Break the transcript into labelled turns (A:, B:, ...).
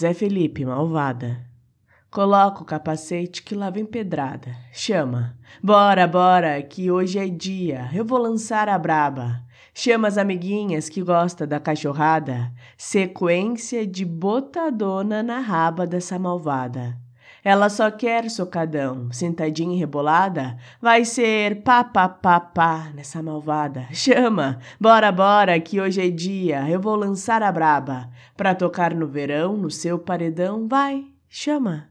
A: Zé Felipe, malvada. Coloca o capacete que lá vem pedrada. Chama. Bora, bora, que hoje é dia. Eu vou lançar a braba. Chama as amiguinhas que gosta da cachorrada. Sequência de botadona na raba dessa malvada. Ela só quer socadão, sentadinha e rebolada. Vai ser pá, pá, pá, pá nessa malvada. Chama, bora, bora, que hoje é dia. Eu vou lançar a braba. Pra tocar no verão, no seu paredão, vai, chama.